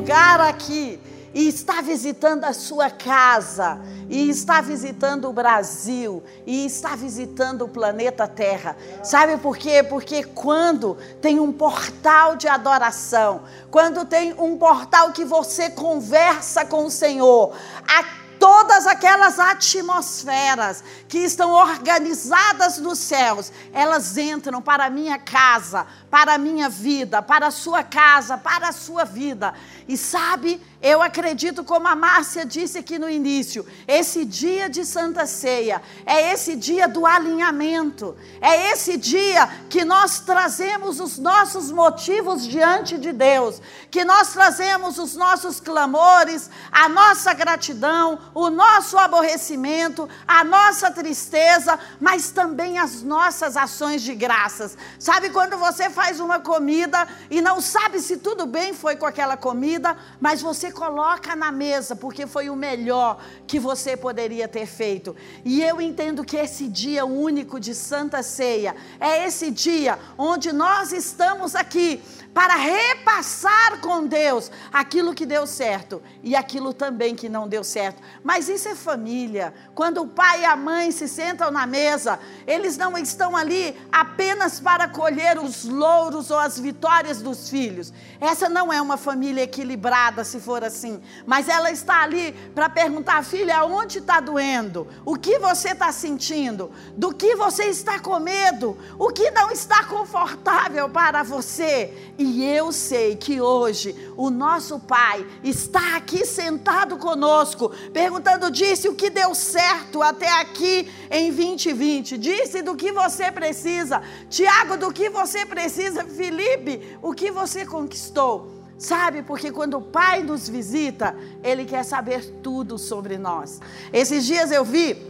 lugar aqui e está visitando a sua casa, e está visitando o Brasil, e está visitando o planeta Terra. Sabe por quê? Porque quando tem um portal de adoração, quando tem um portal que você conversa com o Senhor, a todas aquelas atmosferas que estão organizadas nos céus, elas entram para a minha casa, para a minha vida, para a sua casa, para a sua vida. E sabe, eu acredito, como a Márcia disse aqui no início, esse dia de Santa Ceia é esse dia do alinhamento, é esse dia que nós trazemos os nossos motivos diante de Deus, que nós trazemos os nossos clamores, a nossa gratidão, o nosso aborrecimento, a nossa tristeza, mas também as nossas ações de graças. Sabe quando você faz uma comida e não sabe se tudo bem foi com aquela comida? mas você coloca na mesa, porque foi o melhor que você poderia ter feito. E eu entendo que esse dia único de Santa Ceia é esse dia onde nós estamos aqui para repassar com Deus aquilo que deu certo e aquilo também que não deu certo. Mas isso é família. Quando o pai e a mãe se sentam na mesa, eles não estão ali apenas para colher os louros ou as vitórias dos filhos. Essa não é uma família equilibrada, se for assim. Mas ela está ali para perguntar, filha, onde está doendo? O que você está sentindo? Do que você está com medo? O que não está confortável para você? E eu sei que hoje o nosso Pai está aqui sentado conosco, perguntando: disse o que deu certo até aqui em 2020, disse do que você precisa, Tiago, do que você precisa, Felipe, o que você conquistou. Sabe, porque quando o Pai nos visita, Ele quer saber tudo sobre nós. Esses dias eu vi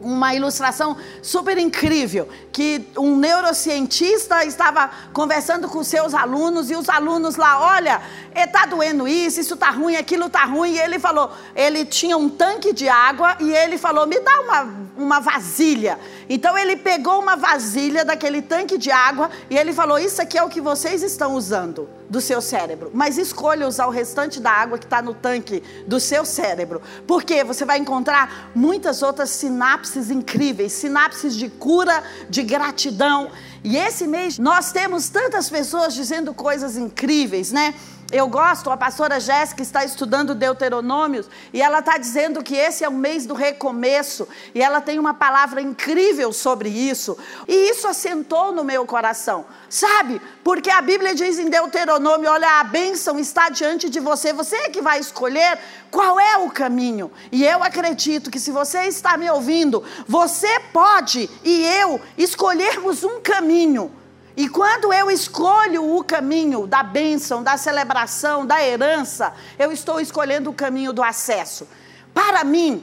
uma ilustração super incrível que um neurocientista estava conversando com seus alunos e os alunos lá, olha, está doendo isso, isso está ruim, aquilo está ruim. E ele falou, ele tinha um tanque de água e ele falou, me dá uma, uma vasilha. Então ele pegou uma vasilha daquele tanque de água e ele falou, isso aqui é o que vocês estão usando do seu cérebro, mas escolha usar o restante da água que está no tanque do seu cérebro, porque você vai encontrar muitas outras sinapses incríveis, sinapses de cura, de gratidão. E esse mês nós temos tantas pessoas dizendo coisas incríveis, né? Eu gosto, a pastora Jéssica está estudando Deuteronômios e ela está dizendo que esse é o mês do recomeço e ela tem uma palavra incrível sobre isso. E isso assentou no meu coração, sabe? Porque a Bíblia diz em Deuteronômio: olha, a bênção está diante de você, você é que vai escolher qual é o caminho. E eu acredito que se você está me ouvindo, você pode e eu escolhermos um caminho e quando eu escolho o caminho da bênção, da celebração, da herança, eu estou escolhendo o caminho do acesso. Para mim,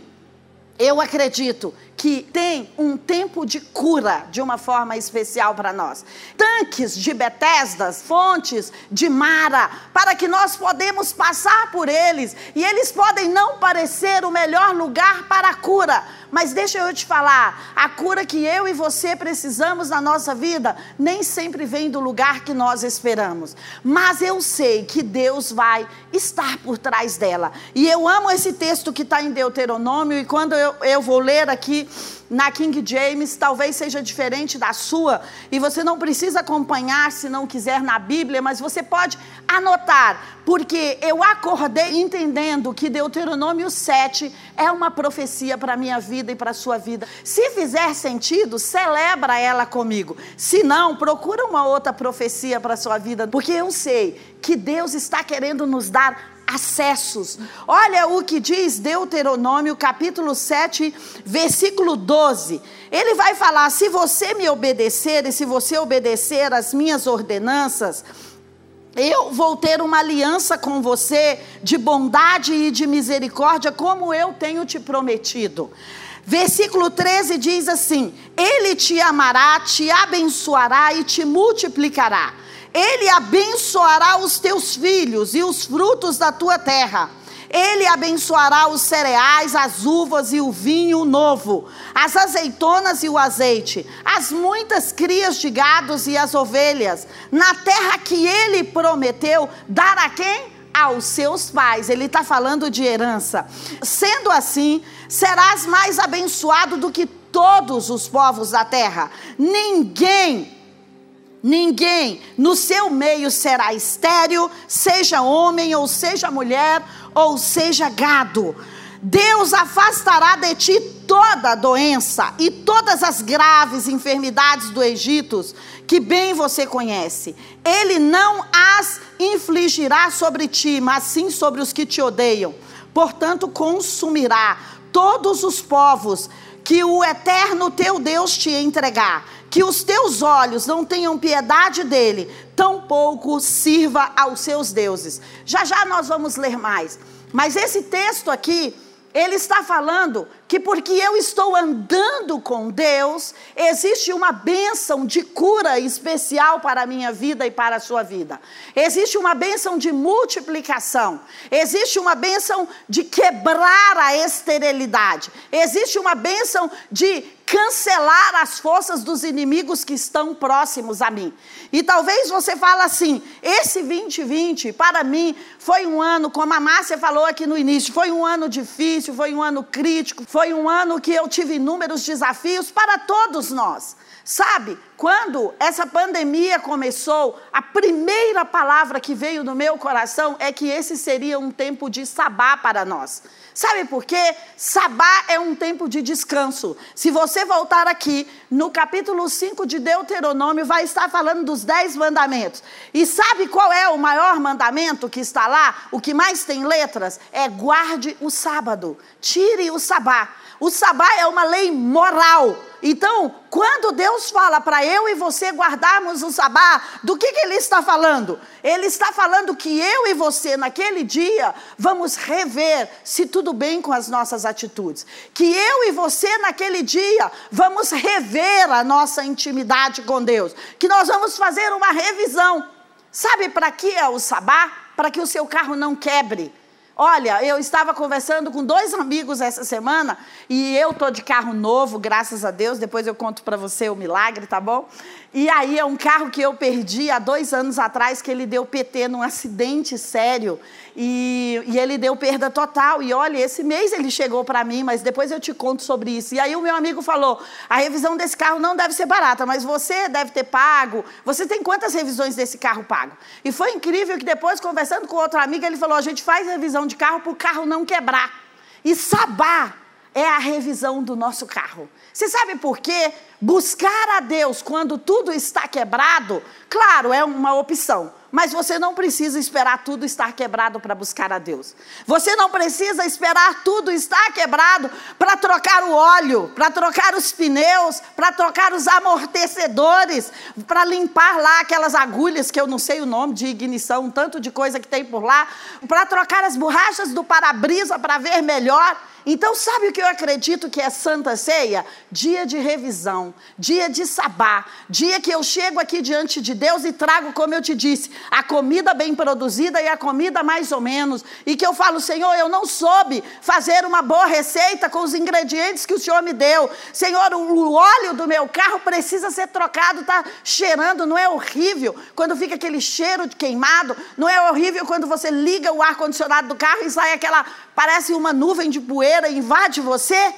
eu acredito que tem um tempo de cura de uma forma especial para nós. Tanques de Betesdas, fontes de Mara, para que nós podemos passar por eles e eles podem não parecer o melhor lugar para a cura, mas deixa eu te falar, a cura que eu e você precisamos na nossa vida nem sempre vem do lugar que nós esperamos. Mas eu sei que Deus vai estar por trás dela. E eu amo esse texto que está em Deuteronômio, e quando eu, eu vou ler aqui na King James, talvez seja diferente da sua, e você não precisa acompanhar se não quiser na Bíblia, mas você pode anotar, porque eu acordei entendendo que Deuteronômio 7 é uma profecia para a minha vida e para a sua vida. Se fizer sentido, celebra ela comigo. Se não, procura uma outra profecia para a sua vida, porque eu sei que Deus está querendo nos dar acessos. Olha o que diz Deuteronômio, capítulo 7, versículo 12. Ele vai falar: se você me obedecer e se você obedecer às minhas ordenanças, eu vou ter uma aliança com você de bondade e de misericórdia, como eu tenho te prometido. Versículo 13 diz assim: Ele te amará, te abençoará e te multiplicará ele abençoará os teus filhos e os frutos da tua terra. Ele abençoará os cereais, as uvas e o vinho novo, as azeitonas e o azeite, as muitas crias de gados e as ovelhas, na terra que ele prometeu dar a quem? aos seus pais. Ele está falando de herança. Sendo assim, serás mais abençoado do que todos os povos da terra. Ninguém Ninguém no seu meio será estéril, seja homem ou seja mulher ou seja gado. Deus afastará de ti toda doença e todas as graves enfermidades do Egito, que bem você conhece. Ele não as infligirá sobre ti, mas sim sobre os que te odeiam. Portanto, consumirá todos os povos que o eterno teu Deus te entregar que os teus olhos não tenham piedade dele, tampouco sirva aos seus deuses. Já já nós vamos ler mais. Mas esse texto aqui, ele está falando que porque eu estou andando com Deus, existe uma bênção de cura especial para a minha vida e para a sua vida. Existe uma bênção de multiplicação. Existe uma bênção de quebrar a esterilidade. Existe uma bênção de cancelar as forças dos inimigos que estão próximos a mim. E talvez você fale assim: esse 2020 para mim foi um ano, como a Márcia falou aqui no início, foi um ano difícil, foi um ano crítico, foi um ano que eu tive inúmeros desafios para todos nós. Sabe, quando essa pandemia começou, a primeira palavra que veio no meu coração é que esse seria um tempo de sabá para nós. Sabe por quê? Sabá é um tempo de descanso. Se você voltar aqui no capítulo 5 de Deuteronômio, vai estar falando dos dez mandamentos. E sabe qual é o maior mandamento que está lá? O que mais tem letras? É guarde o sábado, tire o sabá. O sabá é uma lei moral. Então, quando Deus fala para eu e você guardarmos o sabá, do que, que Ele está falando? Ele está falando que eu e você, naquele dia, vamos rever se tudo bem com as nossas atitudes. Que eu e você, naquele dia, vamos rever a nossa intimidade com Deus. Que nós vamos fazer uma revisão. Sabe para que é o sabá? Para que o seu carro não quebre Olha, eu estava conversando com dois amigos essa semana e eu tô de carro novo, graças a Deus. Depois eu conto para você o milagre, tá bom? E aí é um carro que eu perdi há dois anos atrás, que ele deu PT num acidente sério. E, e ele deu perda total. E olha, esse mês ele chegou para mim, mas depois eu te conto sobre isso. E aí o meu amigo falou: a revisão desse carro não deve ser barata, mas você deve ter pago. Você tem quantas revisões desse carro pago? E foi incrível que depois, conversando com outro amigo, ele falou: a gente faz revisão de carro para o carro não quebrar. E Sabá é a revisão do nosso carro. Você sabe por quê? Buscar a Deus quando tudo está quebrado, claro, é uma opção. Mas você não precisa esperar tudo estar quebrado para buscar a Deus. Você não precisa esperar tudo estar quebrado para trocar o óleo, para trocar os pneus, para trocar os amortecedores, para limpar lá aquelas agulhas que eu não sei o nome de ignição, tanto de coisa que tem por lá, para trocar as borrachas do para-brisa para ver melhor. Então, sabe o que eu acredito que é Santa Ceia? Dia de revisão, dia de sabá, dia que eu chego aqui diante de Deus e trago, como eu te disse, a comida bem produzida e a comida mais ou menos, e que eu falo, Senhor, eu não soube fazer uma boa receita com os ingredientes que o Senhor me deu. Senhor, o óleo do meu carro precisa ser trocado, está cheirando, não é horrível quando fica aquele cheiro de queimado, não é horrível quando você liga o ar-condicionado do carro e sai aquela, parece uma nuvem de poeira invade você?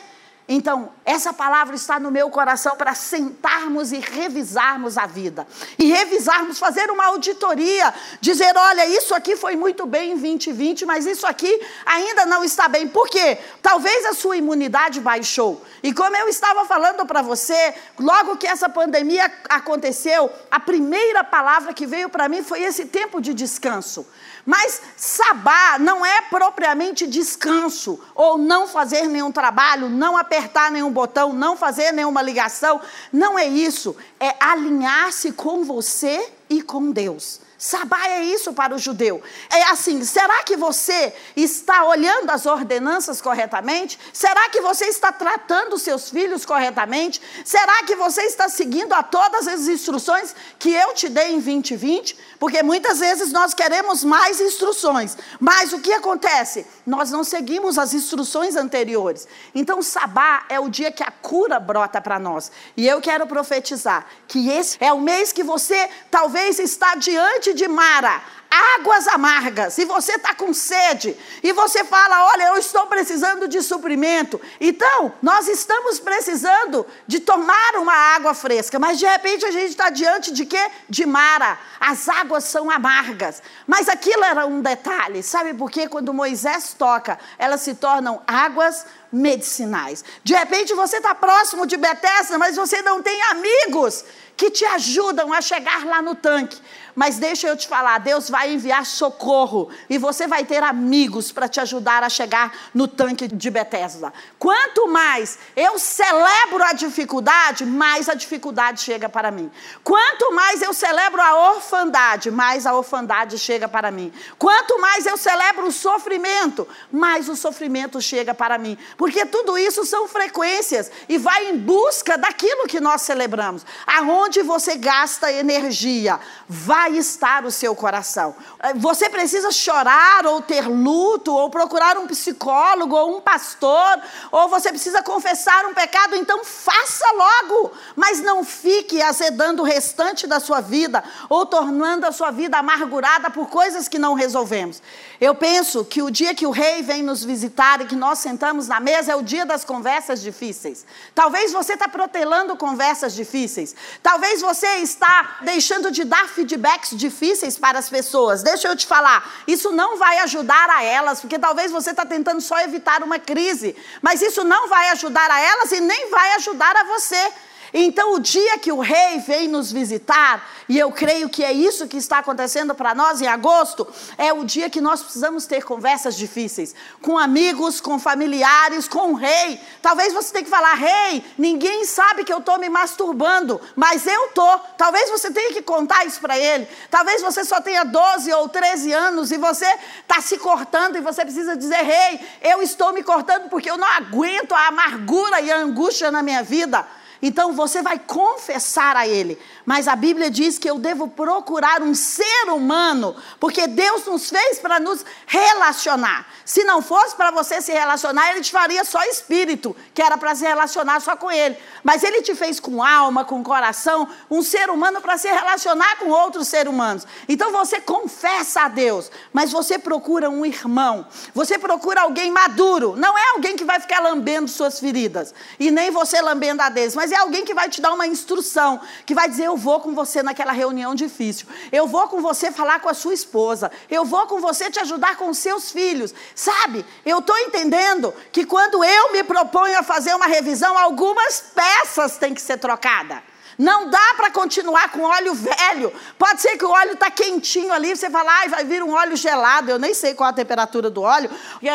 Então, essa palavra está no meu coração para sentarmos e revisarmos a vida. E revisarmos, fazer uma auditoria, dizer: olha, isso aqui foi muito bem em 2020, mas isso aqui ainda não está bem. Por quê? Talvez a sua imunidade baixou. E como eu estava falando para você, logo que essa pandemia aconteceu, a primeira palavra que veio para mim foi esse tempo de descanso. Mas sabá não é propriamente descanso, ou não fazer nenhum trabalho, não apertar nenhum botão, não fazer nenhuma ligação. Não é isso. É alinhar-se com você e com Deus. Sabá é isso para o judeu. É assim: será que você está olhando as ordenanças corretamente? Será que você está tratando seus filhos corretamente? Será que você está seguindo a todas as instruções que eu te dei em 2020? Porque muitas vezes nós queremos mais instruções, mas o que acontece? Nós não seguimos as instruções anteriores. Então, Sabá é o dia que a cura brota para nós. E eu quero profetizar que esse é o mês que você talvez está diante de Mara, águas amargas, e você está com sede, e você fala: Olha, eu estou precisando de suprimento. Então, nós estamos precisando de tomar uma água fresca, mas de repente a gente está diante de quê? De Mara. As águas são amargas. Mas aquilo era um detalhe, sabe por quê? Quando Moisés toca, elas se tornam águas medicinais. De repente você está próximo de Betesda, mas você não tem amigos que te ajudam a chegar lá no tanque. Mas deixa eu te falar, Deus vai enviar socorro e você vai ter amigos para te ajudar a chegar no tanque de Betesda. Quanto mais eu celebro a dificuldade, mais a dificuldade chega para mim. Quanto mais eu celebro a orfandade, mais a orfandade chega para mim. Quanto mais eu celebro o sofrimento, mais o sofrimento chega para mim. Porque tudo isso são frequências e vai em busca daquilo que nós celebramos. Aonde você gasta energia, vai estar o seu coração. Eh, você precisa chorar ou ter luto, ou procurar um psicólogo ou um pastor, ou você precisa confessar um pecado, então faça logo, mas não fique azedando o restante da sua vida ou tornando a sua vida amargurada por coisas que não resolvemos. Eu penso que o dia que o rei vem nos visitar e que nós sentamos na mesa é o dia das conversas difíceis. Talvez você está protelando conversas difíceis. Talvez você está deixando de dar feedbacks difíceis para as pessoas. Deixa eu te falar, isso não vai ajudar a elas, porque talvez você está tentando só evitar uma crise, mas isso não vai ajudar a elas e nem vai ajudar a você. Então, o dia que o rei vem nos visitar, e eu creio que é isso que está acontecendo para nós em agosto, é o dia que nós precisamos ter conversas difíceis com amigos, com familiares, com o rei. Talvez você tenha que falar: rei, ninguém sabe que eu estou me masturbando, mas eu estou. Talvez você tenha que contar isso para ele. Talvez você só tenha 12 ou 13 anos e você está se cortando e você precisa dizer: rei, eu estou me cortando porque eu não aguento a amargura e a angústia na minha vida. Então você vai confessar a Ele. Mas a Bíblia diz que eu devo procurar um ser humano, porque Deus nos fez para nos relacionar. Se não fosse para você se relacionar, Ele te faria só espírito, que era para se relacionar só com Ele. Mas Ele te fez com alma, com coração, um ser humano para se relacionar com outros seres humanos. Então você confessa a Deus, mas você procura um irmão, você procura alguém maduro. Não é alguém que vai ficar lambendo suas feridas, e nem você lambendo a deles, mas é alguém que vai te dar uma instrução, que vai dizer: eu vou com você naquela reunião difícil, eu vou com você falar com a sua esposa, eu vou com você te ajudar com os seus filhos. Sabe, eu estou entendendo que quando eu me proponho a fazer uma revisão, algumas peças têm que ser trocadas. Não dá para continuar com óleo velho. Pode ser que o óleo está quentinho ali, você fala, ai, vai vir um óleo gelado. Eu nem sei qual a temperatura do óleo.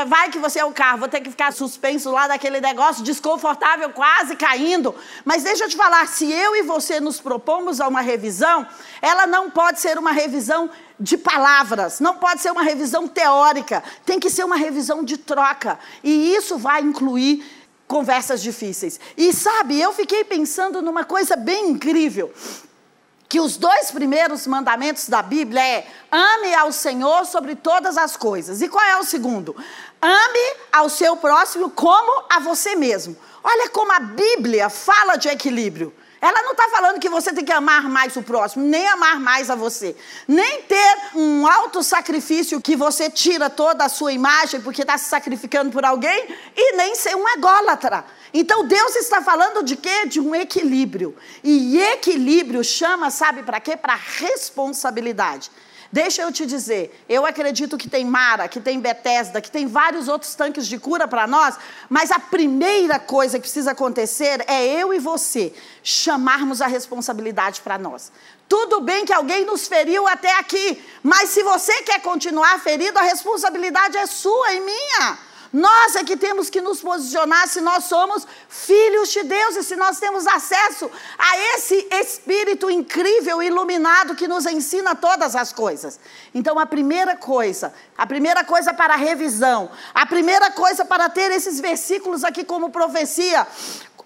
Vai que você é o carro, vou ter que ficar suspenso lá daquele negócio desconfortável, quase caindo. Mas deixa eu te falar, se eu e você nos propomos a uma revisão, ela não pode ser uma revisão de palavras, não pode ser uma revisão teórica, tem que ser uma revisão de troca. E isso vai incluir conversas difíceis. E sabe, eu fiquei pensando numa coisa bem incrível. Que os dois primeiros mandamentos da Bíblia é ame ao Senhor sobre todas as coisas. E qual é o segundo? Ame ao seu próximo como a você mesmo. Olha como a Bíblia fala de equilíbrio. Ela não está falando que você tem que amar mais o próximo, nem amar mais a você, nem ter um alto sacrifício que você tira toda a sua imagem porque está se sacrificando por alguém, e nem ser um ególatra. Então Deus está falando de quê? De um equilíbrio. E equilíbrio chama, sabe para quê? Para responsabilidade. Deixa eu te dizer, eu acredito que tem Mara, que tem Bethesda, que tem vários outros tanques de cura para nós, mas a primeira coisa que precisa acontecer é eu e você chamarmos a responsabilidade para nós. Tudo bem que alguém nos feriu até aqui, mas se você quer continuar ferido, a responsabilidade é sua e minha. Nós é que temos que nos posicionar se nós somos filhos de Deus e se nós temos acesso a esse Espírito incrível, iluminado, que nos ensina todas as coisas. Então, a primeira coisa, a primeira coisa para a revisão, a primeira coisa para ter esses versículos aqui como profecia,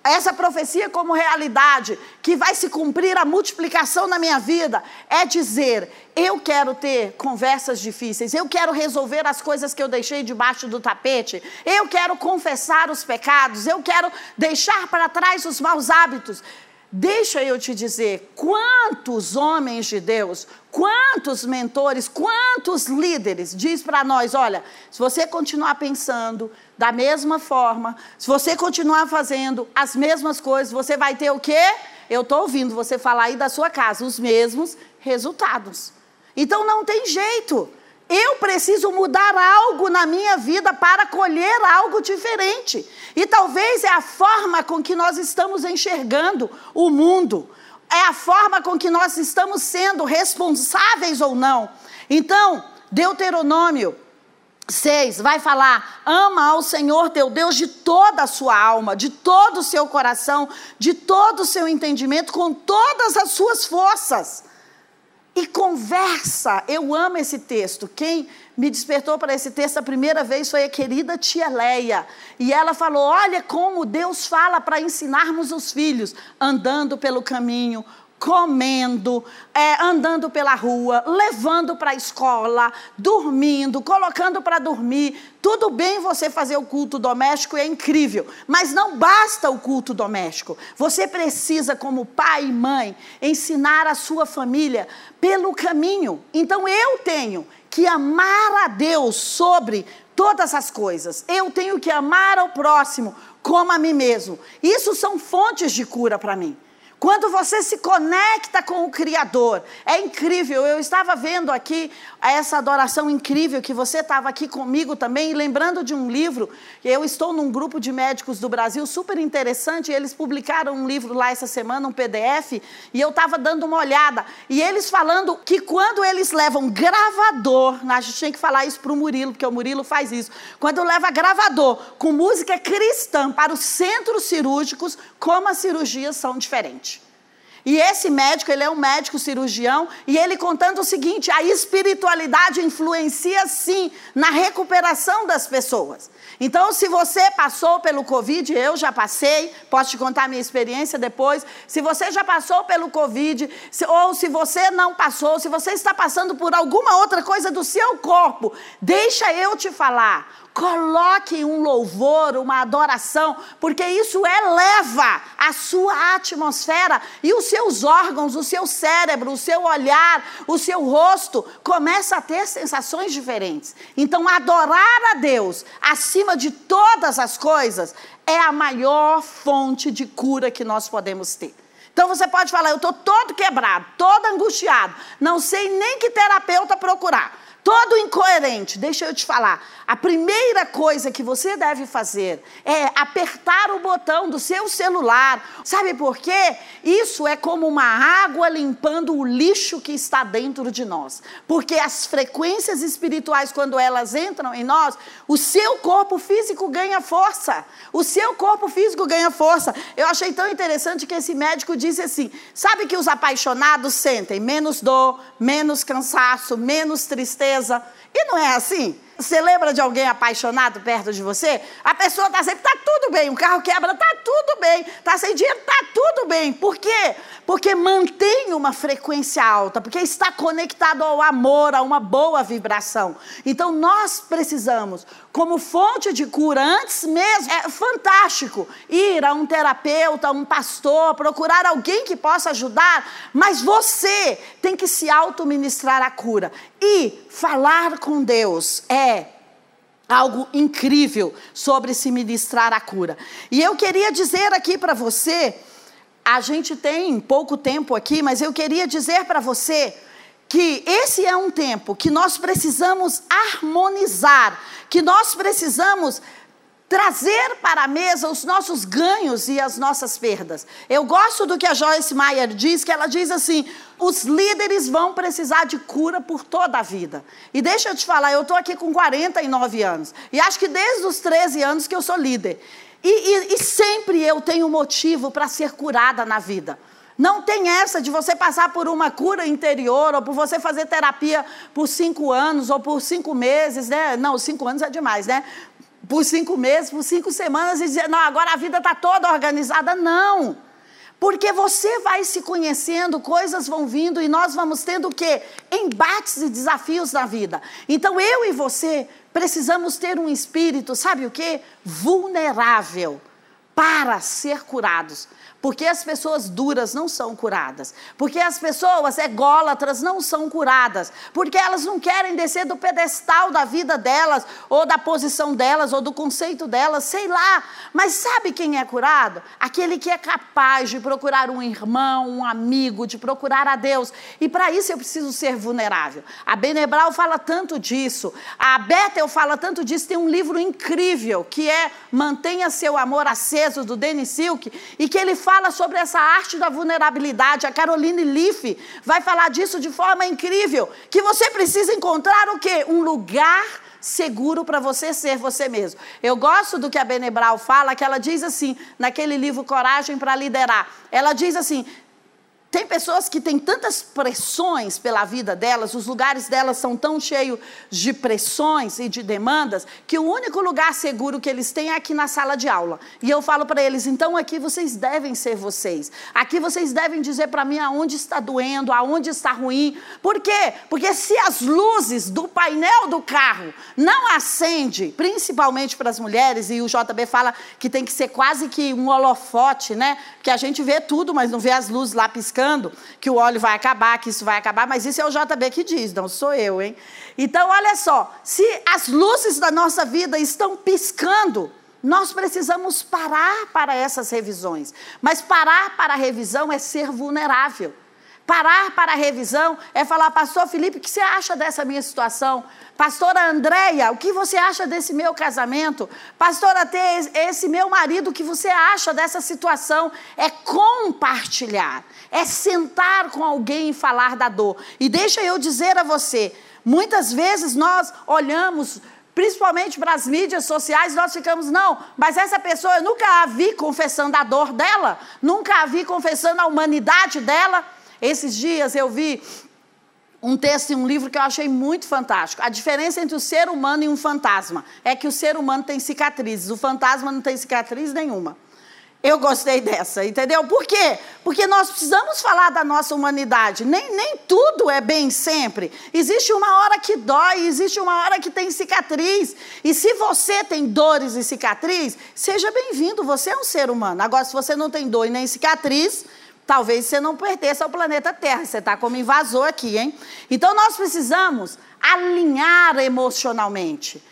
essa profecia como realidade, que vai se cumprir a multiplicação na minha vida, é dizer: eu quero ter conversas difíceis, eu quero resolver as coisas que eu deixei debaixo do tapete, eu quero confessar os pecados, eu quero deixar para trás os maus hábitos. Deixa eu te dizer, quantos homens de Deus, quantos mentores, quantos líderes diz para nós, olha, se você continuar pensando da mesma forma, se você continuar fazendo as mesmas coisas, você vai ter o quê? Eu estou ouvindo você falar aí da sua casa, os mesmos resultados. Então não tem jeito. Eu preciso mudar algo na minha vida para colher algo diferente. E talvez é a forma com que nós estamos enxergando o mundo, é a forma com que nós estamos sendo responsáveis ou não. Então, Deuteronômio 6 vai falar: ama ao Senhor teu Deus de toda a sua alma, de todo o seu coração, de todo o seu entendimento, com todas as suas forças e conversa. Eu amo esse texto. Quem me despertou para esse texto a primeira vez foi a querida tia Leia. E ela falou: Olha como Deus fala para ensinarmos os filhos, andando pelo caminho, comendo, é, andando pela rua, levando para a escola, dormindo, colocando para dormir. Tudo bem você fazer o culto doméstico, é incrível, mas não basta o culto doméstico. Você precisa, como pai e mãe, ensinar a sua família pelo caminho. Então eu tenho que amar a Deus sobre todas as coisas. Eu tenho que amar ao próximo como a mim mesmo. Isso são fontes de cura para mim. Quando você se conecta com o Criador, é incrível. Eu estava vendo aqui essa adoração incrível que você estava aqui comigo também, lembrando de um livro. Eu estou num grupo de médicos do Brasil super interessante. eles publicaram um livro lá essa semana, um PDF, e eu estava dando uma olhada. E eles falando que quando eles levam gravador, a gente tem que falar isso para o Murilo, porque o Murilo faz isso. Quando leva gravador com música cristã para os centros cirúrgicos, como as cirurgias são diferentes. E esse médico, ele é um médico cirurgião, e ele contando o seguinte: a espiritualidade influencia sim na recuperação das pessoas. Então, se você passou pelo Covid, eu já passei, posso te contar a minha experiência depois. Se você já passou pelo Covid, se, ou se você não passou, se você está passando por alguma outra coisa do seu corpo, deixa eu te falar. Coloque um louvor, uma adoração, porque isso eleva a sua atmosfera e os seus órgãos, o seu cérebro, o seu olhar, o seu rosto começa a ter sensações diferentes. Então, adorar a Deus acima de todas as coisas é a maior fonte de cura que nós podemos ter. Então você pode falar, eu estou todo quebrado, todo angustiado, não sei nem que terapeuta procurar todo incoerente. Deixa eu te falar. A primeira coisa que você deve fazer é apertar o botão do seu celular. Sabe por quê? Isso é como uma água limpando o lixo que está dentro de nós. Porque as frequências espirituais, quando elas entram em nós, o seu corpo físico ganha força. O seu corpo físico ganha força. Eu achei tão interessante que esse médico disse assim: sabe que os apaixonados sentem menos dor, menos cansaço, menos tristeza e não é assim? Você lembra de alguém apaixonado perto de você? A pessoa está sempre, está tudo bem, o carro quebra, está tudo bem, está sem dinheiro, está tudo bem. Por quê? Porque mantém uma frequência alta, porque está conectado ao amor, a uma boa vibração. Então nós precisamos, como fonte de cura, antes mesmo, é fantástico ir a um terapeuta, um pastor, procurar alguém que possa ajudar, mas você tem que se auto-ministrar a cura. E falar com Deus é algo incrível sobre se ministrar a cura. E eu queria dizer aqui para você, a gente tem pouco tempo aqui, mas eu queria dizer para você que esse é um tempo que nós precisamos harmonizar, que nós precisamos trazer para a mesa os nossos ganhos e as nossas perdas. Eu gosto do que a Joyce Meyer diz, que ela diz assim: os líderes vão precisar de cura por toda a vida. E deixa eu te falar, eu estou aqui com 49 anos, e acho que desde os 13 anos que eu sou líder. E, e, e sempre eu tenho motivo para ser curada na vida. Não tem essa de você passar por uma cura interior, ou por você fazer terapia por cinco anos, ou por cinco meses, né? Não, cinco anos é demais, né? Por cinco meses, por cinco semanas e dizer, não, agora a vida está toda organizada. Não. Porque você vai se conhecendo, coisas vão vindo e nós vamos tendo o quê? Embates e desafios na vida. Então eu e você precisamos ter um espírito, sabe o quê? Vulnerável para ser curados Porque as pessoas duras não são curadas. Porque as pessoas ególatras não são curadas. Porque elas não querem descer do pedestal da vida delas, ou da posição delas, ou do conceito delas, sei lá. Mas sabe quem é curado? Aquele que é capaz de procurar um irmão, um amigo, de procurar a Deus. E para isso eu preciso ser vulnerável. A Benebral fala tanto disso. A Bethel fala tanto disso. Tem um livro incrível que é Mantenha Seu Amor Aceso, do Denis Silk, e que ele fala sobre essa arte da vulnerabilidade. A Caroline Leaf vai falar disso de forma incrível. Que você precisa encontrar o quê? Um lugar seguro para você ser você mesmo. Eu gosto do que a Benebral fala, que ela diz assim, naquele livro Coragem para Liderar. Ela diz assim: tem pessoas que têm tantas pressões pela vida delas, os lugares delas são tão cheios de pressões e de demandas, que o único lugar seguro que eles têm é aqui na sala de aula. E eu falo para eles: então aqui vocês devem ser vocês. Aqui vocês devem dizer para mim aonde está doendo, aonde está ruim. Por quê? Porque se as luzes do painel do carro não acende, principalmente para as mulheres, e o JB fala que tem que ser quase que um holofote, né? Que a gente vê tudo, mas não vê as luzes lá piscando que o óleo vai acabar, que isso vai acabar, mas isso é o JB que diz, não sou eu, hein? Então, olha só, se as luzes da nossa vida estão piscando, nós precisamos parar para essas revisões. Mas parar para a revisão é ser vulnerável. Parar para a revisão é falar, pastor Felipe, o que você acha dessa minha situação? Pastora Andréia, o que você acha desse meu casamento? Pastora T, esse meu marido, o que você acha dessa situação? É compartilhar, é sentar com alguém e falar da dor. E deixa eu dizer a você, muitas vezes nós olhamos principalmente para as mídias sociais, nós ficamos, não, mas essa pessoa eu nunca a vi confessando a dor dela, nunca a vi confessando a humanidade dela. Esses dias eu vi um texto em um livro que eu achei muito fantástico. A diferença entre o ser humano e um fantasma é que o ser humano tem cicatrizes, o fantasma não tem cicatriz nenhuma. Eu gostei dessa, entendeu? Por quê? Porque nós precisamos falar da nossa humanidade. Nem, nem tudo é bem sempre. Existe uma hora que dói, existe uma hora que tem cicatriz. E se você tem dores e cicatriz, seja bem-vindo, você é um ser humano. Agora, se você não tem dor e nem cicatriz, talvez você não pertença ao planeta Terra, você está como invasor aqui, hein? Então nós precisamos alinhar emocionalmente,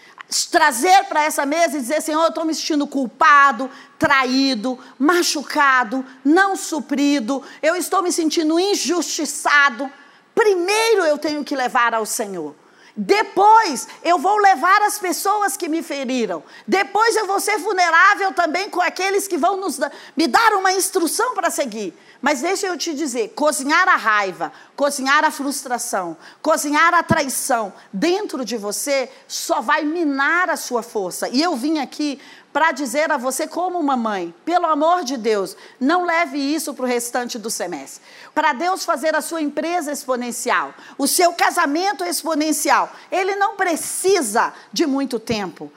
trazer para essa mesa e dizer: Senhor, eu estou me sentindo culpado, traído, machucado, não suprido, eu estou me sentindo injustiçado. Primeiro eu tenho que levar ao Senhor. Depois eu vou levar as pessoas que me feriram. Depois eu vou ser vulnerável também com aqueles que vão nos, me dar uma instrução para seguir. Mas deixa eu te dizer: cozinhar a raiva, cozinhar a frustração, cozinhar a traição dentro de você só vai minar a sua força. E eu vim aqui para dizer a você, como uma mãe, pelo amor de Deus, não leve isso para o restante do semestre. Para Deus fazer a sua empresa exponencial, o seu casamento exponencial, ele não precisa de muito tempo,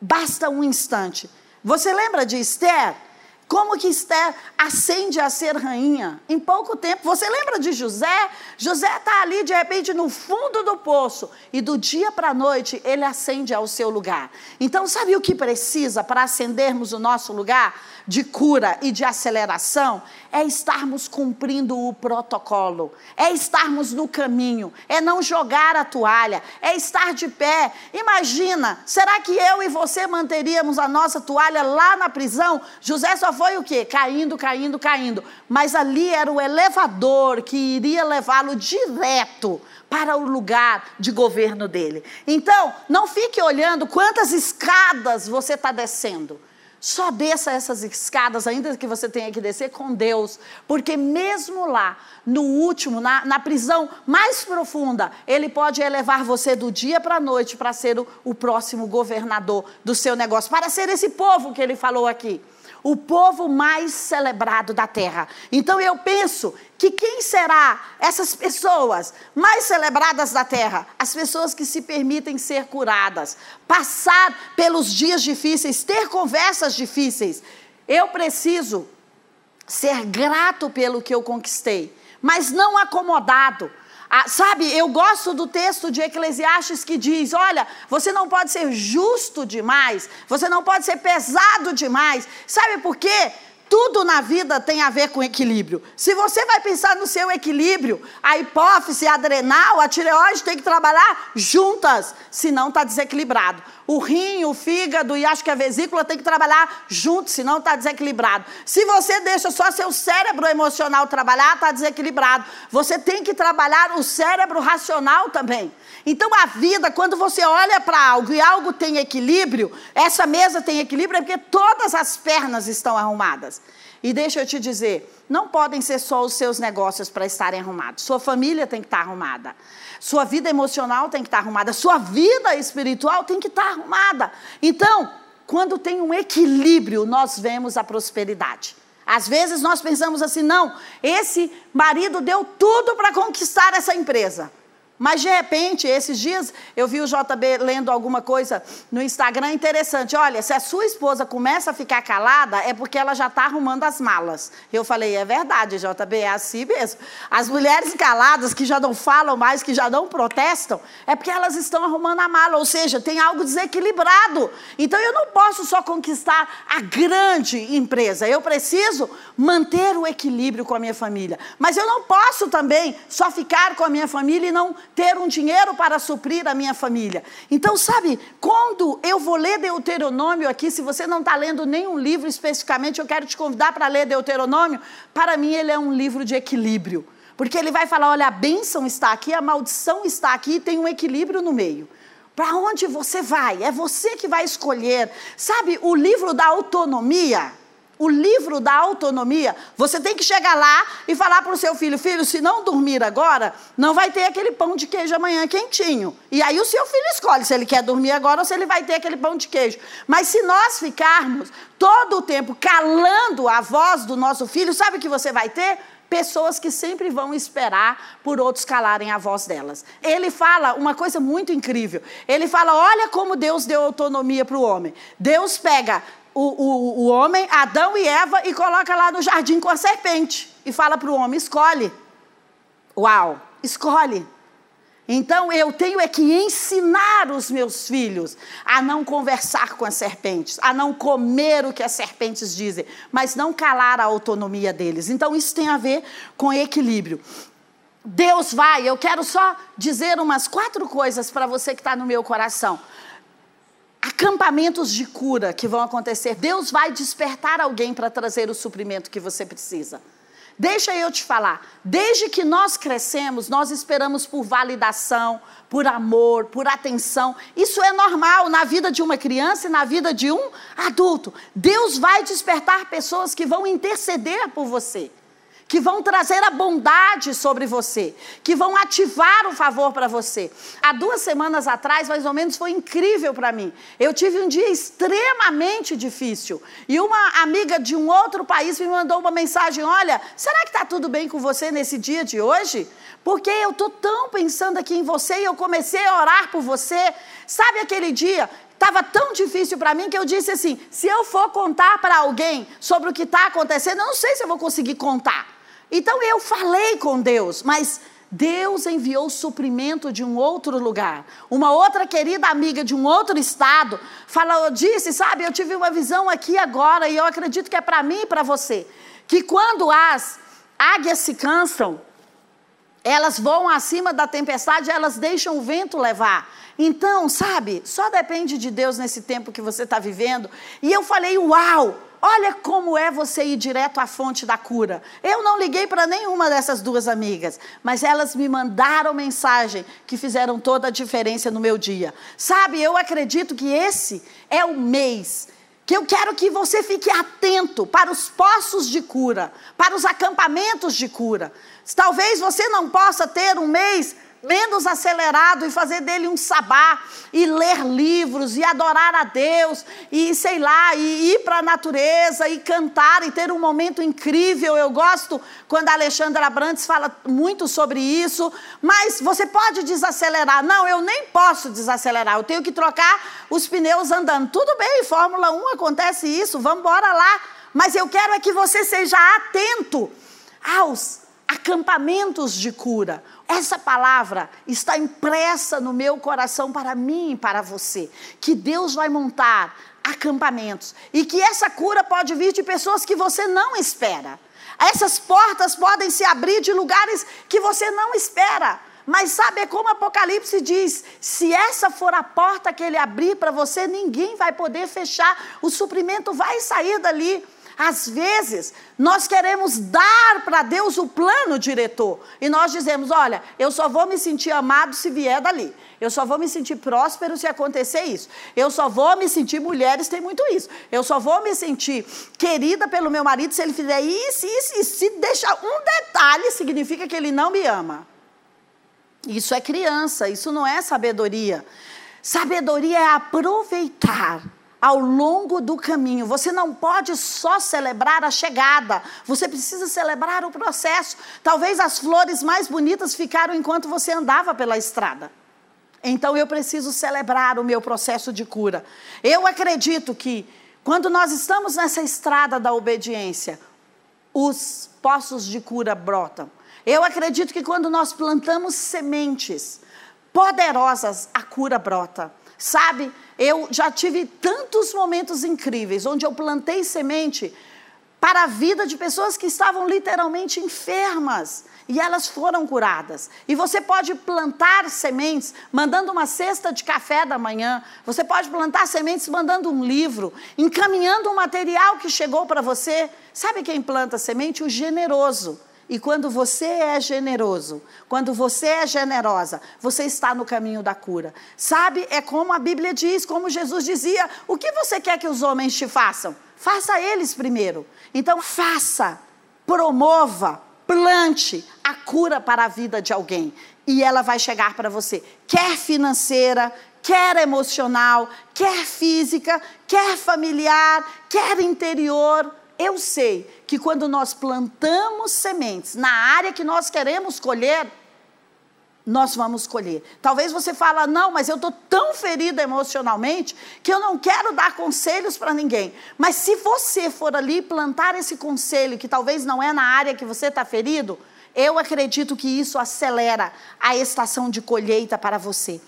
basta um instante. Você lembra de Esther? Como que Esther ascende a ser rainha em pouco tempo? Você lembra de José? José está ali de repente no fundo do poço e do dia para a noite ele ascende ao seu lugar. Então, sabe o que precisa para ascendermos o nosso lugar de cura e de aceleração? É estarmos cumprindo o protocolo, é estarmos no caminho, é não jogar a toalha, é estar de pé. Imagina, será que eu e você manteríamos a nossa toalha lá na prisão? José só foi o quê? Caindo, caindo, caindo. Mas ali era o elevador que iria levá-lo direto para o lugar de governo dele. Então, não fique olhando quantas escadas você está descendo. Só desça essas escadas, ainda que você tenha que descer com Deus, porque mesmo lá, no último, na, na prisão mais profunda, Ele pode elevar você do dia para a noite para ser o, o próximo governador do seu negócio, para ser esse povo que Ele falou aqui o povo mais celebrado da terra. Então eu penso que quem será essas pessoas mais celebradas da terra? As pessoas que se permitem ser curadas, passar pelos dias difíceis, ter conversas difíceis. Eu preciso ser grato pelo que eu conquistei, mas não acomodado ah, sabe, eu gosto do texto de Eclesiastes que diz: olha, você não pode ser justo demais, você não pode ser pesado demais. Sabe por quê? Tudo na vida tem a ver com equilíbrio. Se você vai pensar no seu equilíbrio, a hipófise, a adrenal, a tireoide tem que trabalhar juntas, senão está desequilibrado. O rim, o fígado e acho que a vesícula tem que trabalhar juntos, senão está desequilibrado. Se você deixa só seu cérebro emocional trabalhar, está desequilibrado. Você tem que trabalhar o cérebro racional também. Então a vida, quando você olha para algo e algo tem equilíbrio, essa mesa tem equilíbrio é porque todas as pernas estão arrumadas. E deixa eu te dizer, não podem ser só os seus negócios para estarem arrumados. Sua família tem que estar arrumada. Sua vida emocional tem que estar arrumada. Sua vida espiritual tem que estar arrumada. Então, quando tem um equilíbrio, nós vemos a prosperidade. Às vezes nós pensamos assim: não, esse marido deu tudo para conquistar essa empresa. Mas de repente, esses dias eu vi o JB lendo alguma coisa no Instagram interessante. Olha, se a sua esposa começa a ficar calada, é porque ela já está arrumando as malas. Eu falei, é verdade, JB, é assim mesmo. As mulheres caladas que já não falam mais, que já não protestam, é porque elas estão arrumando a mala, ou seja, tem algo desequilibrado. Então eu não posso só conquistar a grande empresa, eu preciso manter o equilíbrio com a minha família. Mas eu não posso também só ficar com a minha família e não ter um dinheiro para suprir a minha família. Então, sabe, quando eu vou ler Deuteronômio aqui, se você não está lendo nenhum livro especificamente, eu quero te convidar para ler Deuteronômio. Para mim, ele é um livro de equilíbrio. Porque ele vai falar: olha, a bênção está aqui, a maldição está aqui, e tem um equilíbrio no meio. Para onde você vai? É você que vai escolher. Sabe, o livro da autonomia o livro da autonomia, você tem que chegar lá e falar para o seu filho: filho, se não dormir agora, não vai ter aquele pão de queijo amanhã quentinho. E aí o seu filho escolhe se ele quer dormir agora ou se ele vai ter aquele pão de queijo. Mas se nós ficarmos todo o tempo calando a voz do nosso filho, sabe o que você vai ter? pessoas que sempre vão esperar por outros calarem a voz delas. Ele fala uma coisa muito incrível. Ele fala: olha como Deus deu autonomia para o homem. Deus pega o, o, o homem, Adão e Eva, e coloca lá no jardim com a serpente. E fala para o homem: escolhe. Uau, escolhe. Então eu tenho é que ensinar os meus filhos a não conversar com as serpentes, a não comer o que as serpentes dizem, mas não calar a autonomia deles. Então isso tem a ver com equilíbrio. Deus vai, eu quero só dizer umas quatro coisas para você que está no meu coração acampamentos de cura que vão acontecer. Deus vai despertar alguém para trazer o suprimento que você precisa. Deixa eu te falar, desde que nós crescemos, nós esperamos por validação, por amor, por atenção. Isso é normal na vida de uma criança e na vida de um adulto. Deus vai despertar pessoas que vão interceder por você que vão trazer a bondade sobre você, que vão ativar o favor para você. Há duas semanas atrás, mais ou menos, foi incrível para mim. Eu tive um dia extremamente difícil e uma amiga de um outro país me mandou uma mensagem: Olha, será que está tudo bem com você nesse dia de hoje? Porque eu estou tão pensando aqui em você e eu comecei a orar por você. Sabe aquele dia? Estava tão difícil para mim que eu disse assim: se eu for contar para alguém sobre o que está acontecendo, eu não sei se eu vou conseguir contar. Então eu falei com Deus, mas Deus enviou suprimento de um outro lugar. Uma outra querida amiga de um outro estado falou, disse, sabe, eu tive uma visão aqui agora e eu acredito que é para mim e para você, que quando as águias se cansam, elas voam acima da tempestade, elas deixam o vento levar. Então, sabe, só depende de Deus nesse tempo que você está vivendo. E eu falei, uau! Olha como é você ir direto à fonte da cura. Eu não liguei para nenhuma dessas duas amigas, mas elas me mandaram mensagem que fizeram toda a diferença no meu dia. Sabe, eu acredito que esse é o mês que eu quero que você fique atento para os poços de cura, para os acampamentos de cura. Talvez você não possa ter um mês menos acelerado e fazer dele um sabá e ler livros e adorar a Deus e sei lá, e ir para a natureza e cantar e ter um momento incrível. Eu gosto quando a Alexandra Brandes fala muito sobre isso, mas você pode desacelerar. Não, eu nem posso desacelerar. Eu tenho que trocar os pneus andando. Tudo bem, Fórmula 1 acontece isso, vamos embora lá. Mas eu quero é que você seja atento aos acampamentos de cura. Essa palavra está impressa no meu coração para mim e para você. Que Deus vai montar acampamentos. E que essa cura pode vir de pessoas que você não espera. Essas portas podem se abrir de lugares que você não espera. Mas sabe é como Apocalipse diz: se essa for a porta que ele abrir para você, ninguém vai poder fechar, o suprimento vai sair dali. Às vezes, nós queremos dar para Deus o plano diretor. E nós dizemos: olha, eu só vou me sentir amado se vier dali. Eu só vou me sentir próspero se acontecer isso. Eu só vou me sentir, mulheres tem muito isso. Eu só vou me sentir querida pelo meu marido se ele fizer isso, isso, e se deixar um detalhe, significa que ele não me ama. Isso é criança, isso não é sabedoria. Sabedoria é aproveitar ao longo do caminho. Você não pode só celebrar a chegada, você precisa celebrar o processo. Talvez as flores mais bonitas ficaram enquanto você andava pela estrada. Então eu preciso celebrar o meu processo de cura. Eu acredito que quando nós estamos nessa estrada da obediência, os poços de cura brotam. Eu acredito que quando nós plantamos sementes poderosas, a cura brota. Sabe, eu já tive tantos momentos incríveis onde eu plantei semente para a vida de pessoas que estavam literalmente enfermas e elas foram curadas. E você pode plantar sementes mandando uma cesta de café da manhã, você pode plantar sementes mandando um livro, encaminhando um material que chegou para você. Sabe quem planta semente? O generoso. E quando você é generoso, quando você é generosa, você está no caminho da cura. Sabe, é como a Bíblia diz, como Jesus dizia: o que você quer que os homens te façam? Faça eles primeiro. Então, faça, promova, plante a cura para a vida de alguém. E ela vai chegar para você, quer financeira, quer emocional, quer física, quer familiar, quer interior eu sei que quando nós plantamos sementes na área que nós queremos colher, nós vamos colher. Talvez você fala, não, mas eu estou tão ferida emocionalmente que eu não quero dar conselhos para ninguém. Mas se você for ali plantar esse conselho, que talvez não é na área que você está ferido, eu acredito que isso acelera a estação de colheita para você.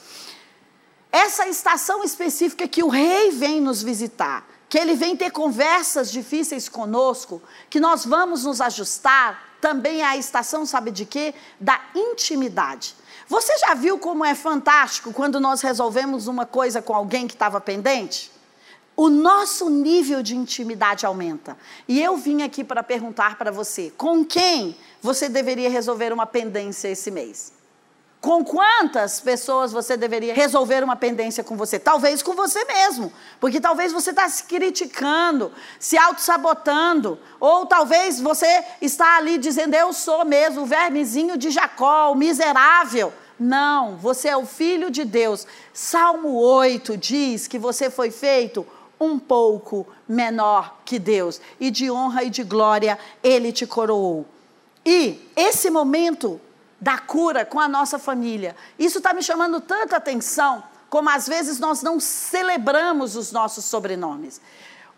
Essa estação específica que o rei vem nos visitar que Ele vem ter conversas difíceis conosco, que nós vamos nos ajustar, também a estação, sabe de quê? Da intimidade. Você já viu como é fantástico quando nós resolvemos uma coisa com alguém que estava pendente? O nosso nível de intimidade aumenta. E eu vim aqui para perguntar para você: com quem você deveria resolver uma pendência esse mês? Com quantas pessoas você deveria resolver uma pendência com você? Talvez com você mesmo, porque talvez você está se criticando, se auto-sabotando, ou talvez você está ali dizendo: Eu sou mesmo o vermezinho de Jacó, o miserável. Não, você é o filho de Deus. Salmo 8 diz que você foi feito um pouco menor que Deus, e de honra e de glória ele te coroou. E esse momento da cura com a nossa família. Isso está me chamando tanta atenção, como às vezes nós não celebramos os nossos sobrenomes.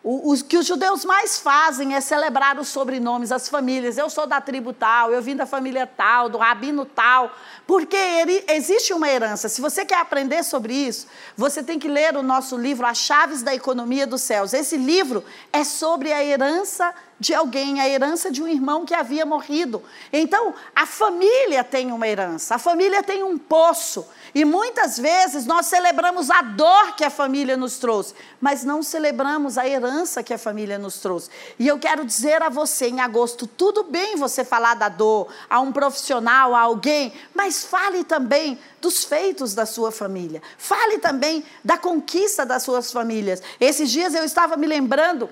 O, o, que os judeus mais fazem é celebrar os sobrenomes, as famílias. Eu sou da tribo tal, eu vim da família tal, do rabino tal, porque ele, existe uma herança. Se você quer aprender sobre isso, você tem que ler o nosso livro, As Chaves da Economia dos Céus. Esse livro é sobre a herança de alguém, a herança de um irmão que havia morrido. Então, a família tem uma herança, a família tem um poço. E muitas vezes nós celebramos a dor que a família nos trouxe, mas não celebramos a herança que a família nos trouxe. E eu quero dizer a você em agosto: tudo bem você falar da dor a um profissional, a alguém, mas fale também dos feitos da sua família. Fale também da conquista das suas famílias. Esses dias eu estava me lembrando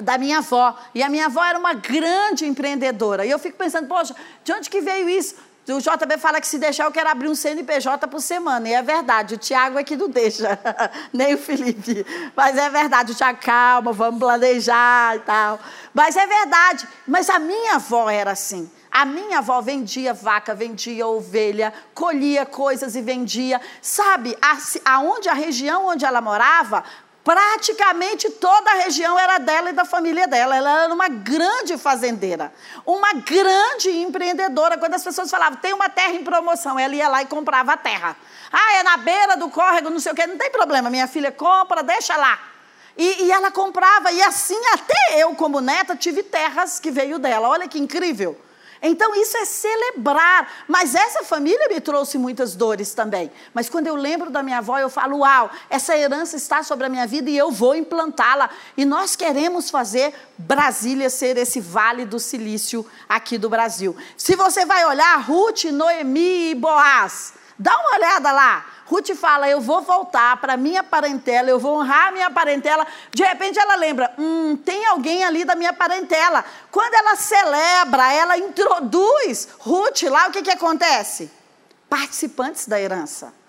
da minha avó. E a minha avó era uma grande empreendedora. E eu fico pensando, poxa, de onde que veio isso? O JB fala que se deixar eu quero abrir um CNPJ por semana. E é verdade, o Tiago é que não deixa, nem o Felipe. Mas é verdade, o Tiago, calma, vamos planejar e tal. Mas é verdade. Mas a minha avó era assim. A minha avó vendia vaca, vendia ovelha, colhia coisas e vendia. Sabe, aonde a região onde ela morava, Praticamente toda a região era dela e da família dela. Ela era uma grande fazendeira, uma grande empreendedora. Quando as pessoas falavam, tem uma terra em promoção, ela ia lá e comprava a terra. Ah, é na beira do córrego, não sei o quê, não tem problema, minha filha compra, deixa lá. E, e ela comprava, e assim até eu, como neta, tive terras que veio dela. Olha que incrível. Então isso é celebrar. Mas essa família me trouxe muitas dores também. Mas quando eu lembro da minha avó, eu falo: Uau, essa herança está sobre a minha vida e eu vou implantá-la. E nós queremos fazer Brasília ser esse vale do silício aqui do Brasil. Se você vai olhar, Ruth, Noemi e Boaz, dá uma olhada lá. Ruth fala: Eu vou voltar para minha parentela, eu vou honrar a minha parentela. De repente ela lembra: Hum, tem alguém ali da minha parentela. Quando ela celebra, ela introduz Ruth lá, o que, que acontece? Participantes da herança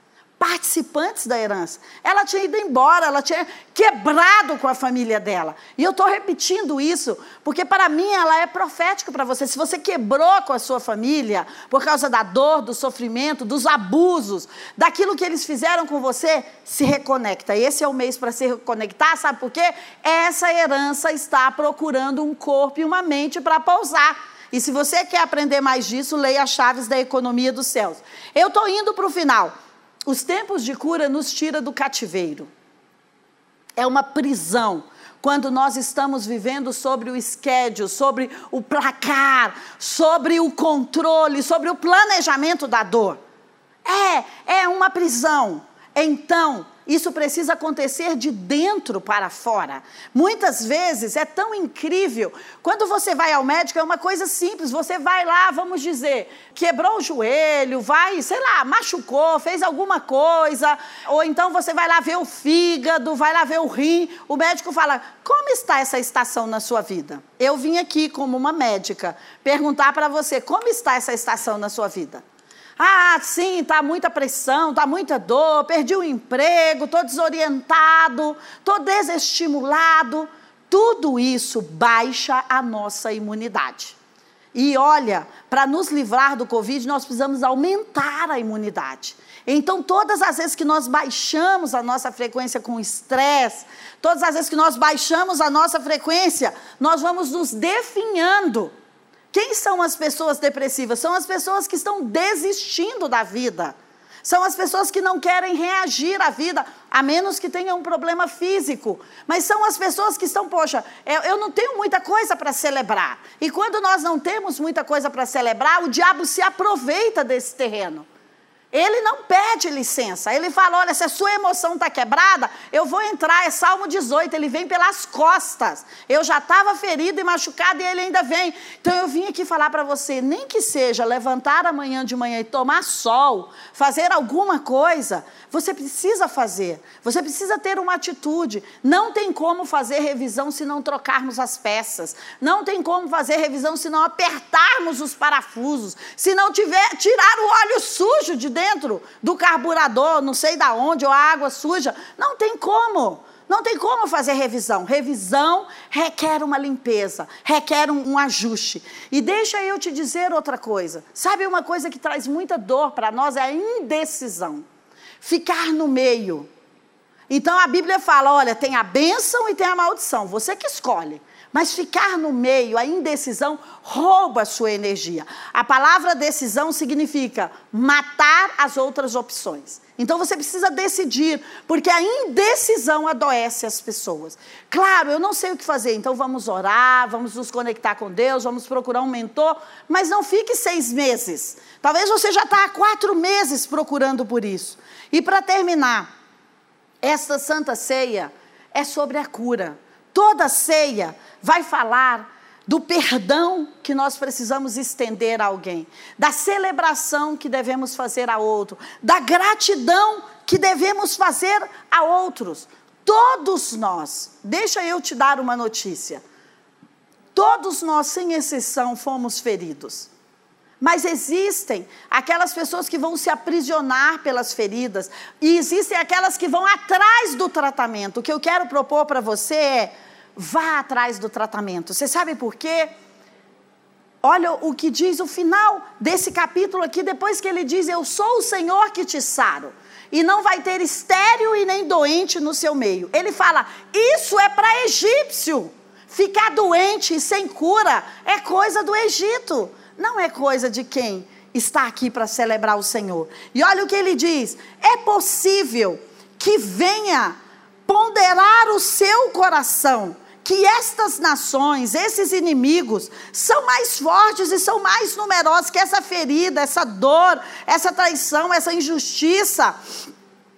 participantes da herança. Ela tinha ido embora, ela tinha quebrado com a família dela. E eu estou repetindo isso, porque para mim ela é profética para você. Se você quebrou com a sua família por causa da dor, do sofrimento, dos abusos, daquilo que eles fizeram com você, se reconecta. Esse é o mês para se reconectar, sabe por quê? Essa herança está procurando um corpo e uma mente para pousar. E se você quer aprender mais disso, leia as chaves da economia dos céus. Eu estou indo para o final. Os tempos de cura nos tira do cativeiro. É uma prisão quando nós estamos vivendo sobre o schedule, sobre o placar, sobre o controle, sobre o planejamento da dor. É, é uma prisão. Então, isso precisa acontecer de dentro para fora. Muitas vezes é tão incrível. Quando você vai ao médico, é uma coisa simples. Você vai lá, vamos dizer, quebrou o joelho, vai, sei lá, machucou, fez alguma coisa. Ou então você vai lá ver o fígado, vai lá ver o rim. O médico fala: Como está essa estação na sua vida? Eu vim aqui, como uma médica, perguntar para você: Como está essa estação na sua vida? Ah, sim, está muita pressão, está muita dor, perdi o emprego, estou desorientado, estou desestimulado. Tudo isso baixa a nossa imunidade. E olha, para nos livrar do Covid, nós precisamos aumentar a imunidade. Então, todas as vezes que nós baixamos a nossa frequência com estresse, todas as vezes que nós baixamos a nossa frequência, nós vamos nos definhando quem são as pessoas depressivas? São as pessoas que estão desistindo da vida. São as pessoas que não querem reagir à vida, a menos que tenham um problema físico. Mas são as pessoas que estão, poxa, eu não tenho muita coisa para celebrar. E quando nós não temos muita coisa para celebrar, o diabo se aproveita desse terreno. Ele não pede licença. Ele fala: olha, se a sua emoção está quebrada, eu vou entrar. É Salmo 18. Ele vem pelas costas. Eu já estava ferido e machucado e ele ainda vem. Então eu vim aqui falar para você: nem que seja levantar amanhã de manhã e tomar sol, fazer alguma coisa, você precisa fazer. Você precisa ter uma atitude. Não tem como fazer revisão se não trocarmos as peças. Não tem como fazer revisão se não apertarmos os parafusos. Se não tiver tirar o óleo sujo de dentro do carburador, não sei da onde, ou a água suja. Não tem como. Não tem como fazer revisão. Revisão requer uma limpeza, requer um, um, ajuste. E deixa eu te dizer outra coisa. Sabe uma coisa que traz muita dor para nós é a indecisão ficar no meio. Então a Bíblia fala: olha, tem a bênção e tem a maldição, você que escolhe. Mas ficar no meio, a indecisão, rouba a sua energia. A palavra decisão significa matar as outras opções. Então você precisa decidir, porque a indecisão adoece as pessoas. Claro, eu não sei o que fazer, então vamos orar, vamos nos conectar com Deus, vamos procurar um mentor, mas não fique seis meses. Talvez você já está há quatro meses procurando por isso. E para terminar, esta santa ceia é sobre a cura. Toda ceia vai falar do perdão que nós precisamos estender a alguém, da celebração que devemos fazer a outro, da gratidão que devemos fazer a outros. Todos nós, deixa eu te dar uma notícia. Todos nós, sem exceção, fomos feridos. Mas existem aquelas pessoas que vão se aprisionar pelas feridas, e existem aquelas que vão atrás do tratamento. O que eu quero propor para você é: vá atrás do tratamento. Você sabe por quê? Olha o que diz o final desse capítulo aqui, depois que ele diz: Eu sou o Senhor que te saro. E não vai ter estéreo e nem doente no seu meio. Ele fala: Isso é para egípcio. Ficar doente e sem cura é coisa do Egito não é coisa de quem está aqui para celebrar o Senhor. E olha o que ele diz: é possível que venha ponderar o seu coração que estas nações, esses inimigos, são mais fortes e são mais numerosos que essa ferida, essa dor, essa traição, essa injustiça,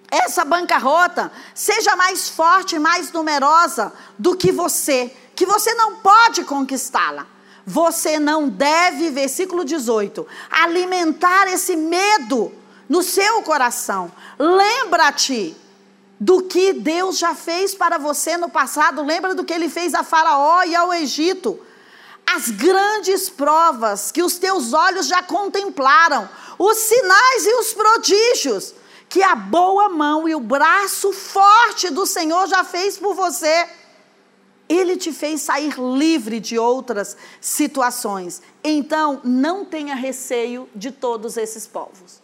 essa bancarrota, seja mais forte mais numerosa do que você, que você não pode conquistá-la. Você não deve, versículo 18, alimentar esse medo no seu coração. Lembra-te do que Deus já fez para você no passado. Lembra do que ele fez a Faraó e ao Egito. As grandes provas que os teus olhos já contemplaram, os sinais e os prodígios que a boa mão e o braço forte do Senhor já fez por você. Ele te fez sair livre de outras situações. Então, não tenha receio de todos esses povos.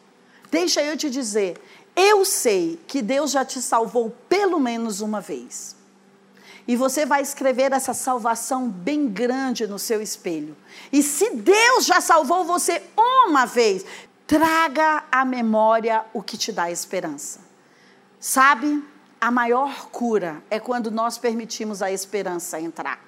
Deixa eu te dizer, eu sei que Deus já te salvou pelo menos uma vez. E você vai escrever essa salvação bem grande no seu espelho. E se Deus já salvou você uma vez, traga à memória o que te dá esperança. Sabe, a maior cura é quando nós permitimos a esperança entrar.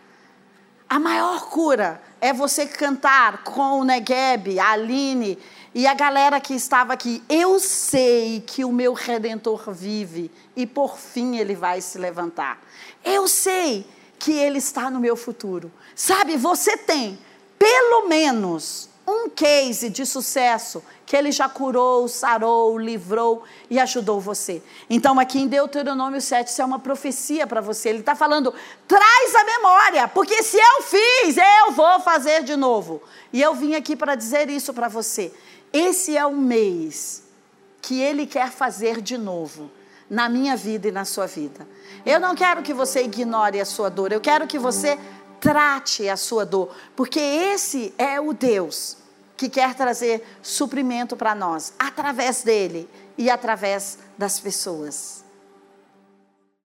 A maior cura é você cantar com o Negueb, a Aline e a galera que estava aqui, eu sei que o meu redentor vive e por fim ele vai se levantar. Eu sei que ele está no meu futuro. Sabe, você tem pelo menos um case de sucesso que ele já curou, sarou, livrou e ajudou você. Então, aqui em Deuteronômio 7, isso é uma profecia para você. Ele está falando: traz a memória, porque se eu fiz, eu vou fazer de novo. E eu vim aqui para dizer isso para você. Esse é o mês que Ele quer fazer de novo na minha vida e na sua vida. Eu não quero que você ignore a sua dor, eu quero que você trate a sua dor, porque esse é o Deus que quer trazer suprimento para nós, através dele e através das pessoas.